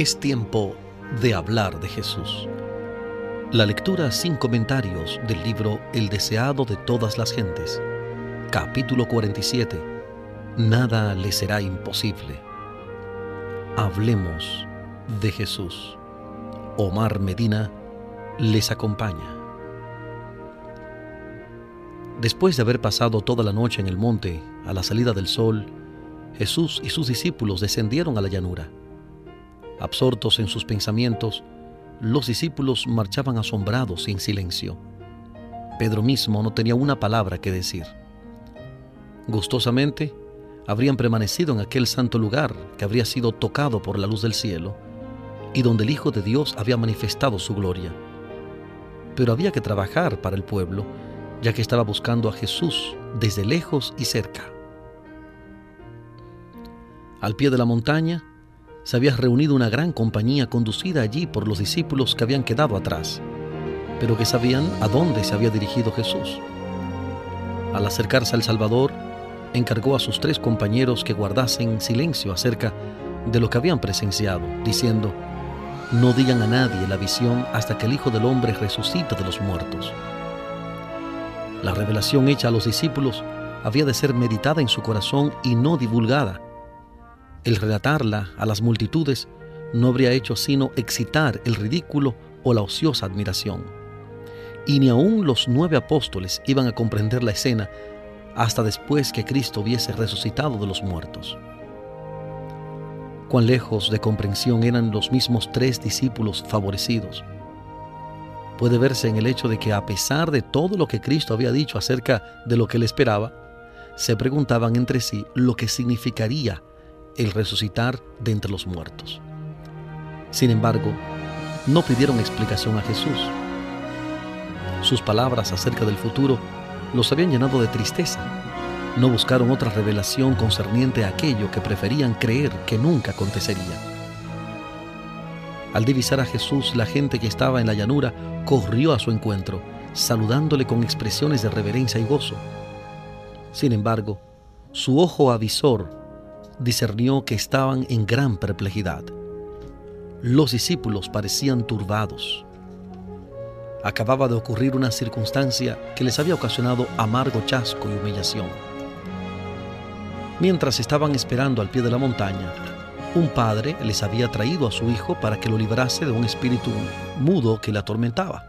Es tiempo de hablar de Jesús. La lectura sin comentarios del libro El deseado de todas las gentes. Capítulo 47. Nada le será imposible. Hablemos de Jesús. Omar Medina les acompaña. Después de haber pasado toda la noche en el monte, a la salida del sol, Jesús y sus discípulos descendieron a la llanura. Absortos en sus pensamientos, los discípulos marchaban asombrados y en silencio. Pedro mismo no tenía una palabra que decir. Gustosamente, habrían permanecido en aquel santo lugar que habría sido tocado por la luz del cielo y donde el Hijo de Dios había manifestado su gloria. Pero había que trabajar para el pueblo, ya que estaba buscando a Jesús desde lejos y cerca. Al pie de la montaña, se había reunido una gran compañía conducida allí por los discípulos que habían quedado atrás, pero que sabían a dónde se había dirigido Jesús. Al acercarse al Salvador, encargó a sus tres compañeros que guardasen silencio acerca de lo que habían presenciado, diciendo, no digan a nadie la visión hasta que el Hijo del Hombre resucite de los muertos. La revelación hecha a los discípulos había de ser meditada en su corazón y no divulgada, el relatarla a las multitudes no habría hecho sino excitar el ridículo o la ociosa admiración. Y ni aun los nueve apóstoles iban a comprender la escena hasta después que Cristo hubiese resucitado de los muertos. Cuán lejos de comprensión eran los mismos tres discípulos favorecidos. Puede verse en el hecho de que a pesar de todo lo que Cristo había dicho acerca de lo que él esperaba, se preguntaban entre sí lo que significaría el resucitar de entre los muertos. Sin embargo, no pidieron explicación a Jesús. Sus palabras acerca del futuro los habían llenado de tristeza. No buscaron otra revelación concerniente a aquello que preferían creer que nunca acontecería. Al divisar a Jesús, la gente que estaba en la llanura corrió a su encuentro, saludándole con expresiones de reverencia y gozo. Sin embargo, su ojo avisor discernió que estaban en gran perplejidad. Los discípulos parecían turbados. Acababa de ocurrir una circunstancia que les había ocasionado amargo chasco y humillación. Mientras estaban esperando al pie de la montaña, un padre les había traído a su hijo para que lo librase de un espíritu mudo que le atormentaba.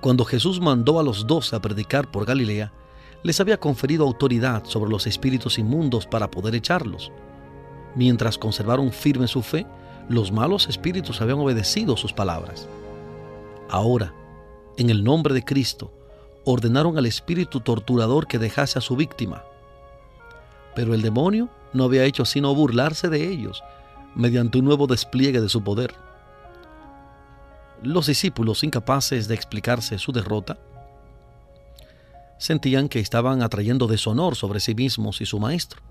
Cuando Jesús mandó a los doce a predicar por Galilea, les había conferido autoridad sobre los espíritus inmundos para poder echarlos. Mientras conservaron firme su fe, los malos espíritus habían obedecido sus palabras. Ahora, en el nombre de Cristo, ordenaron al espíritu torturador que dejase a su víctima. Pero el demonio no había hecho sino burlarse de ellos mediante un nuevo despliegue de su poder. Los discípulos, incapaces de explicarse su derrota, sentían que estaban atrayendo deshonor sobre sí mismos y su maestro.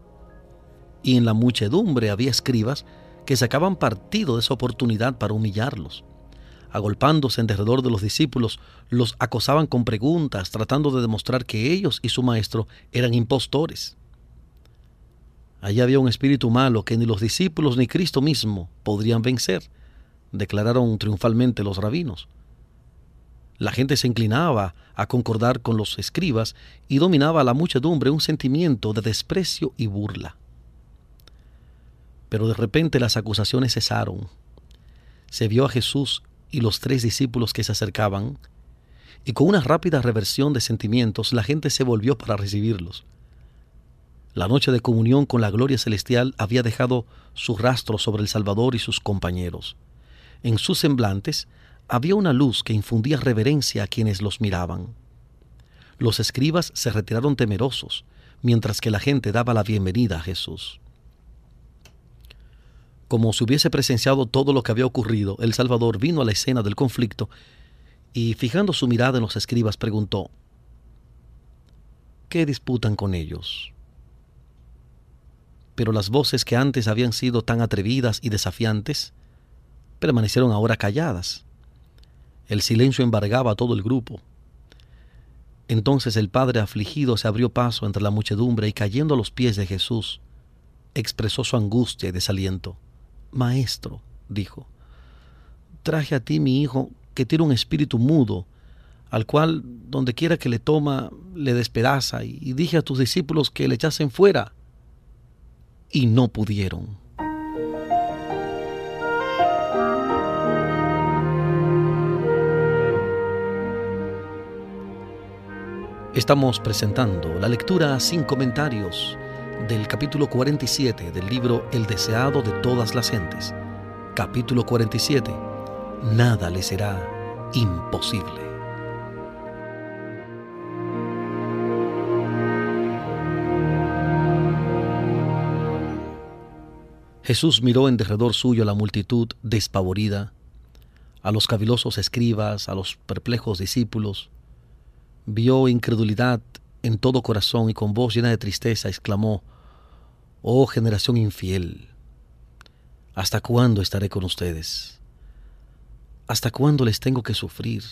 Y en la muchedumbre había escribas que sacaban partido de esa oportunidad para humillarlos. Agolpándose en derredor de los discípulos, los acosaban con preguntas, tratando de demostrar que ellos y su maestro eran impostores. Allí había un espíritu malo que ni los discípulos ni Cristo mismo podrían vencer, declararon triunfalmente los rabinos. La gente se inclinaba a concordar con los escribas y dominaba a la muchedumbre un sentimiento de desprecio y burla. Pero de repente las acusaciones cesaron. Se vio a Jesús y los tres discípulos que se acercaban, y con una rápida reversión de sentimientos la gente se volvió para recibirlos. La noche de comunión con la gloria celestial había dejado su rastro sobre el Salvador y sus compañeros. En sus semblantes había una luz que infundía reverencia a quienes los miraban. Los escribas se retiraron temerosos, mientras que la gente daba la bienvenida a Jesús. Como si hubiese presenciado todo lo que había ocurrido, el Salvador vino a la escena del conflicto y, fijando su mirada en los escribas, preguntó, ¿qué disputan con ellos? Pero las voces que antes habían sido tan atrevidas y desafiantes permanecieron ahora calladas. El silencio embargaba a todo el grupo. Entonces el padre afligido se abrió paso entre la muchedumbre y cayendo a los pies de Jesús, expresó su angustia y desaliento. Maestro, dijo, traje a ti mi hijo que tiene un espíritu mudo, al cual donde quiera que le toma, le despedaza, y dije a tus discípulos que le echasen fuera, y no pudieron. Estamos presentando la lectura sin comentarios del capítulo 47 del libro El deseado de todas las gentes. Capítulo 47. Nada le será imposible. Jesús miró en derredor suyo a la multitud despavorida, a los cavilosos escribas, a los perplejos discípulos, vio incredulidad en todo corazón y con voz llena de tristeza exclamó, Oh generación infiel, ¿hasta cuándo estaré con ustedes? ¿Hasta cuándo les tengo que sufrir?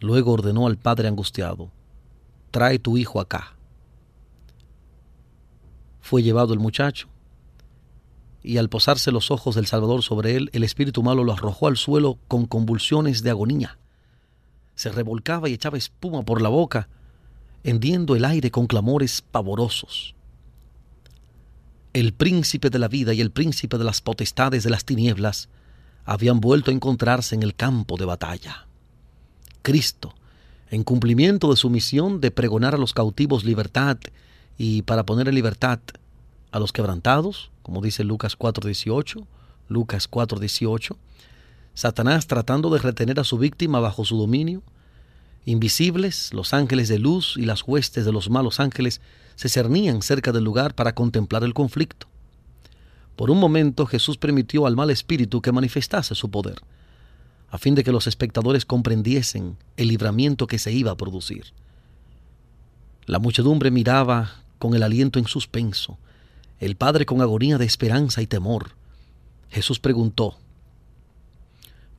Luego ordenó al padre angustiado, Trae tu hijo acá. Fue llevado el muchacho, y al posarse los ojos del Salvador sobre él, el espíritu malo lo arrojó al suelo con convulsiones de agonía se revolcaba y echaba espuma por la boca, hendiendo el aire con clamores pavorosos. El príncipe de la vida y el príncipe de las potestades de las tinieblas habían vuelto a encontrarse en el campo de batalla. Cristo, en cumplimiento de su misión de pregonar a los cautivos libertad y para poner en libertad a los quebrantados, como dice Lucas 4:18, Lucas 4:18, Satanás tratando de retener a su víctima bajo su dominio. Invisibles, los ángeles de luz y las huestes de los malos ángeles se cernían cerca del lugar para contemplar el conflicto. Por un momento Jesús permitió al mal espíritu que manifestase su poder, a fin de que los espectadores comprendiesen el libramiento que se iba a producir. La muchedumbre miraba con el aliento en suspenso, el Padre con agonía de esperanza y temor. Jesús preguntó,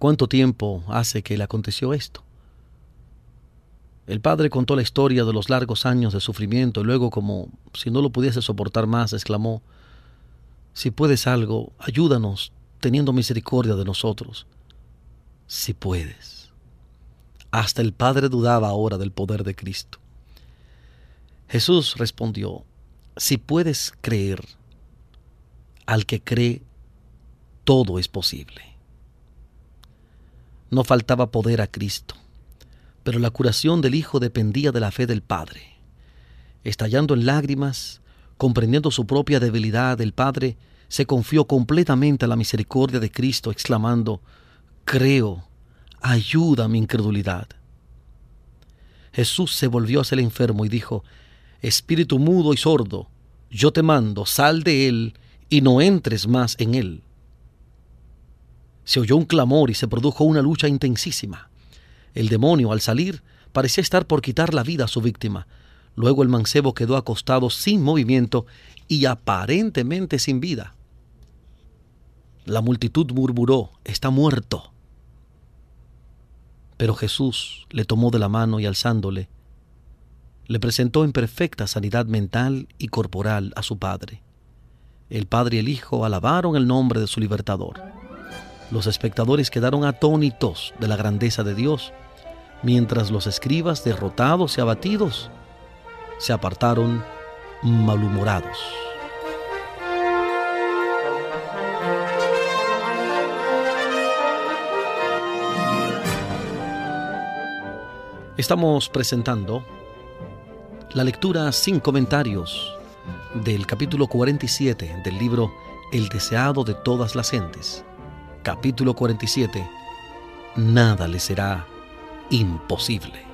¿Cuánto tiempo hace que le aconteció esto? El padre contó la historia de los largos años de sufrimiento y luego, como si no lo pudiese soportar más, exclamó, Si puedes algo, ayúdanos, teniendo misericordia de nosotros. Si puedes. Hasta el padre dudaba ahora del poder de Cristo. Jesús respondió, Si puedes creer, al que cree, todo es posible. No faltaba poder a Cristo, pero la curación del Hijo dependía de la fe del Padre. Estallando en lágrimas, comprendiendo su propia debilidad, el Padre se confió completamente a la misericordia de Cristo, exclamando, Creo, ayuda a mi incredulidad. Jesús se volvió hacia el enfermo y dijo, Espíritu mudo y sordo, yo te mando, sal de él y no entres más en él. Se oyó un clamor y se produjo una lucha intensísima. El demonio, al salir, parecía estar por quitar la vida a su víctima. Luego el mancebo quedó acostado sin movimiento y aparentemente sin vida. La multitud murmuró, está muerto. Pero Jesús le tomó de la mano y alzándole, le presentó en perfecta sanidad mental y corporal a su Padre. El Padre y el Hijo alabaron el nombre de su libertador. Los espectadores quedaron atónitos de la grandeza de Dios, mientras los escribas, derrotados y abatidos, se apartaron malhumorados. Estamos presentando la lectura sin comentarios del capítulo 47 del libro El deseado de todas las gentes capítulo 47, nada le será imposible.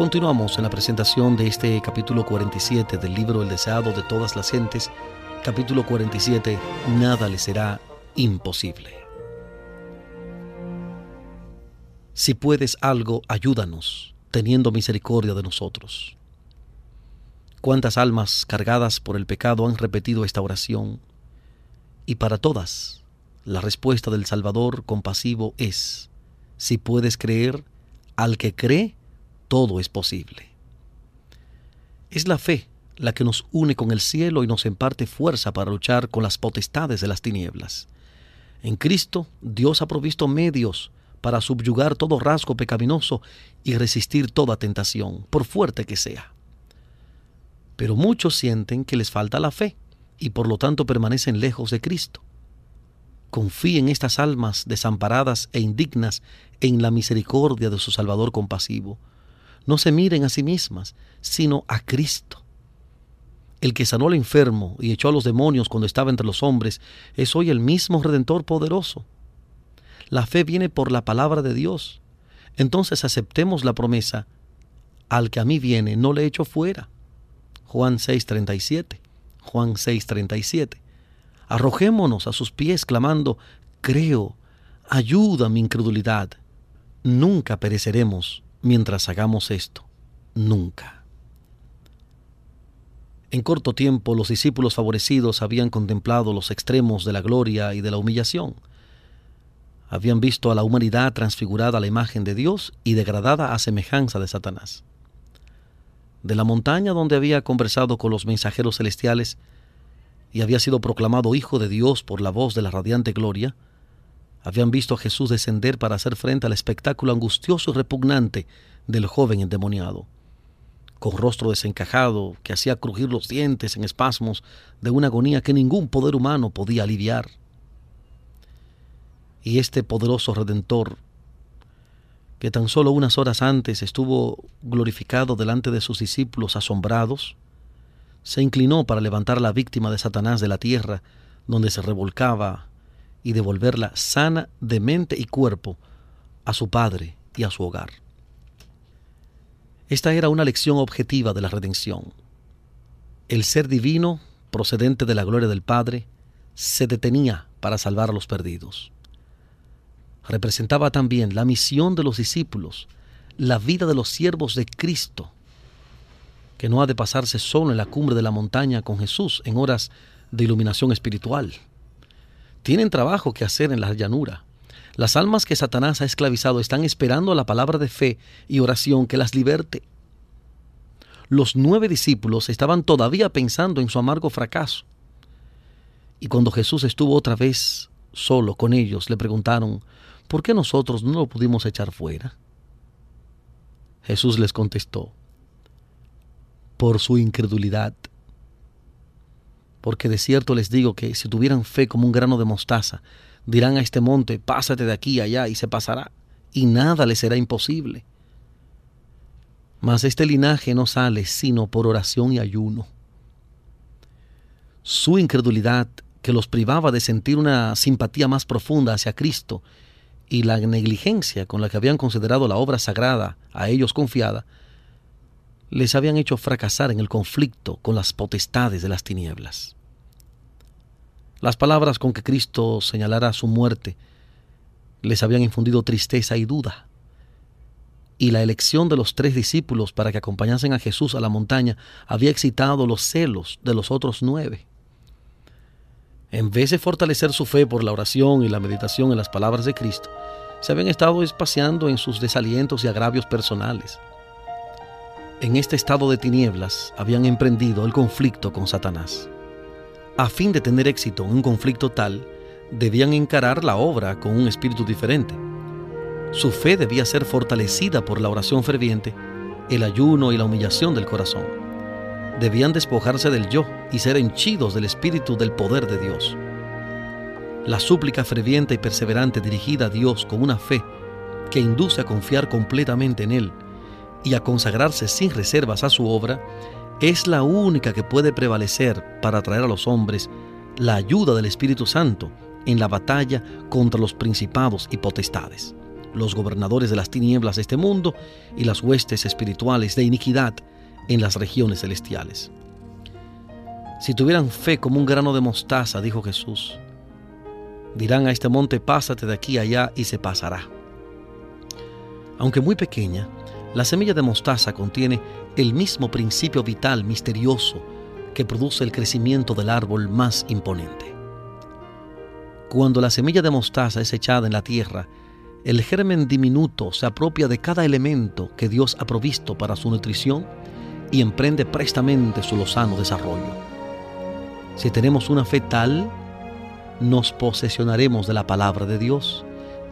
Continuamos en la presentación de este capítulo 47 del libro El deseado de todas las gentes, capítulo 47, Nada le será imposible. Si puedes algo, ayúdanos, teniendo misericordia de nosotros. ¿Cuántas almas cargadas por el pecado han repetido esta oración? Y para todas, la respuesta del Salvador compasivo es, si puedes creer, al que cree, todo es posible. Es la fe la que nos une con el cielo y nos imparte fuerza para luchar con las potestades de las tinieblas. En Cristo, Dios ha provisto medios para subyugar todo rasgo pecaminoso y resistir toda tentación, por fuerte que sea. Pero muchos sienten que les falta la fe y por lo tanto permanecen lejos de Cristo. Confíen estas almas desamparadas e indignas en la misericordia de su Salvador compasivo. No se miren a sí mismas, sino a Cristo. El que sanó al enfermo y echó a los demonios cuando estaba entre los hombres es hoy el mismo Redentor poderoso. La fe viene por la palabra de Dios. Entonces aceptemos la promesa, al que a mí viene no le echo fuera. Juan 6:37. Juan 6:37. Arrojémonos a sus pies clamando, creo, ayuda mi incredulidad. Nunca pereceremos mientras hagamos esto. Nunca. En corto tiempo los discípulos favorecidos habían contemplado los extremos de la gloria y de la humillación. Habían visto a la humanidad transfigurada a la imagen de Dios y degradada a semejanza de Satanás. De la montaña donde había conversado con los mensajeros celestiales y había sido proclamado Hijo de Dios por la voz de la radiante gloria, habían visto a Jesús descender para hacer frente al espectáculo angustioso y repugnante del joven endemoniado, con rostro desencajado que hacía crujir los dientes en espasmos de una agonía que ningún poder humano podía aliviar. Y este poderoso Redentor, que tan solo unas horas antes estuvo glorificado delante de sus discípulos asombrados, se inclinó para levantar a la víctima de Satanás de la tierra, donde se revolcaba y devolverla sana de mente y cuerpo a su Padre y a su hogar. Esta era una lección objetiva de la redención. El ser divino, procedente de la gloria del Padre, se detenía para salvar a los perdidos. Representaba también la misión de los discípulos, la vida de los siervos de Cristo, que no ha de pasarse solo en la cumbre de la montaña con Jesús en horas de iluminación espiritual tienen trabajo que hacer en la llanura. Las almas que Satanás ha esclavizado están esperando la palabra de fe y oración que las liberte. Los nueve discípulos estaban todavía pensando en su amargo fracaso. Y cuando Jesús estuvo otra vez solo con ellos, le preguntaron, ¿por qué nosotros no lo pudimos echar fuera? Jesús les contestó, por su incredulidad porque de cierto les digo que si tuvieran fe como un grano de mostaza, dirán a este monte, pásate de aquí allá y se pasará, y nada le será imposible. Mas este linaje no sale sino por oración y ayuno. Su incredulidad, que los privaba de sentir una simpatía más profunda hacia Cristo, y la negligencia con la que habían considerado la obra sagrada a ellos confiada, les habían hecho fracasar en el conflicto con las potestades de las tinieblas. Las palabras con que Cristo señalara su muerte les habían infundido tristeza y duda. Y la elección de los tres discípulos para que acompañasen a Jesús a la montaña había excitado los celos de los otros nueve. En vez de fortalecer su fe por la oración y la meditación en las palabras de Cristo, se habían estado espaciando en sus desalientos y agravios personales en este estado de tinieblas habían emprendido el conflicto con Satanás. A fin de tener éxito en un conflicto tal, debían encarar la obra con un espíritu diferente. Su fe debía ser fortalecida por la oración ferviente, el ayuno y la humillación del corazón. Debían despojarse del yo y ser henchidos del espíritu del poder de Dios. La súplica ferviente y perseverante dirigida a Dios con una fe que induce a confiar completamente en Él y a consagrarse sin reservas a su obra, es la única que puede prevalecer para traer a los hombres la ayuda del Espíritu Santo en la batalla contra los principados y potestades. los gobernadores de las tinieblas de este mundo y las huestes espirituales de iniquidad en las regiones celestiales. Si tuvieran fe como un grano de mostaza, dijo Jesús, dirán a este monte, pásate de aquí allá y se pasará. Aunque muy pequeña, la semilla de mostaza contiene el mismo principio vital misterioso que produce el crecimiento del árbol más imponente. Cuando la semilla de mostaza es echada en la tierra, el germen diminuto se apropia de cada elemento que Dios ha provisto para su nutrición y emprende prestamente su lozano desarrollo. Si tenemos una fe tal, nos posesionaremos de la palabra de Dios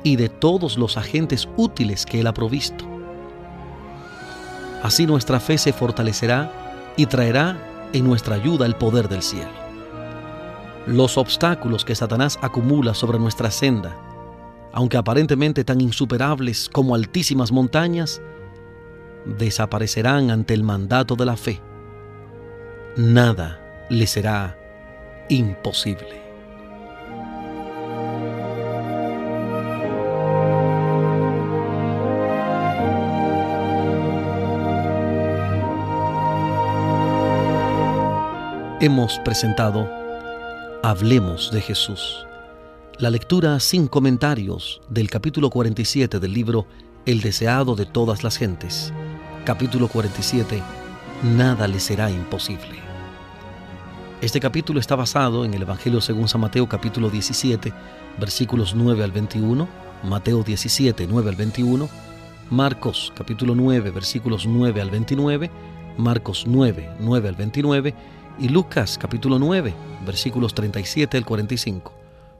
y de todos los agentes útiles que Él ha provisto. Así nuestra fe se fortalecerá y traerá en nuestra ayuda el poder del cielo. Los obstáculos que Satanás acumula sobre nuestra senda, aunque aparentemente tan insuperables como altísimas montañas, desaparecerán ante el mandato de la fe. Nada le será imposible. Hemos presentado Hablemos de Jesús, la lectura sin comentarios del capítulo 47 del libro El deseado de todas las gentes. Capítulo 47, Nada le será imposible. Este capítulo está basado en el Evangelio según San Mateo capítulo 17, versículos 9 al 21, Mateo 17, 9 al 21, Marcos capítulo 9, versículos 9 al 29, Marcos 9, 9 al 29, y Lucas capítulo 9, versículos 37 al 45.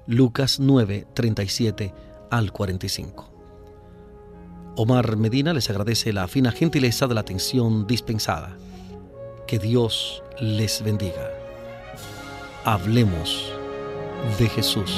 Lucas 9, 37 al 45. Omar Medina les agradece la fina gentileza de la atención dispensada. Que Dios les bendiga. Hablemos de Jesús.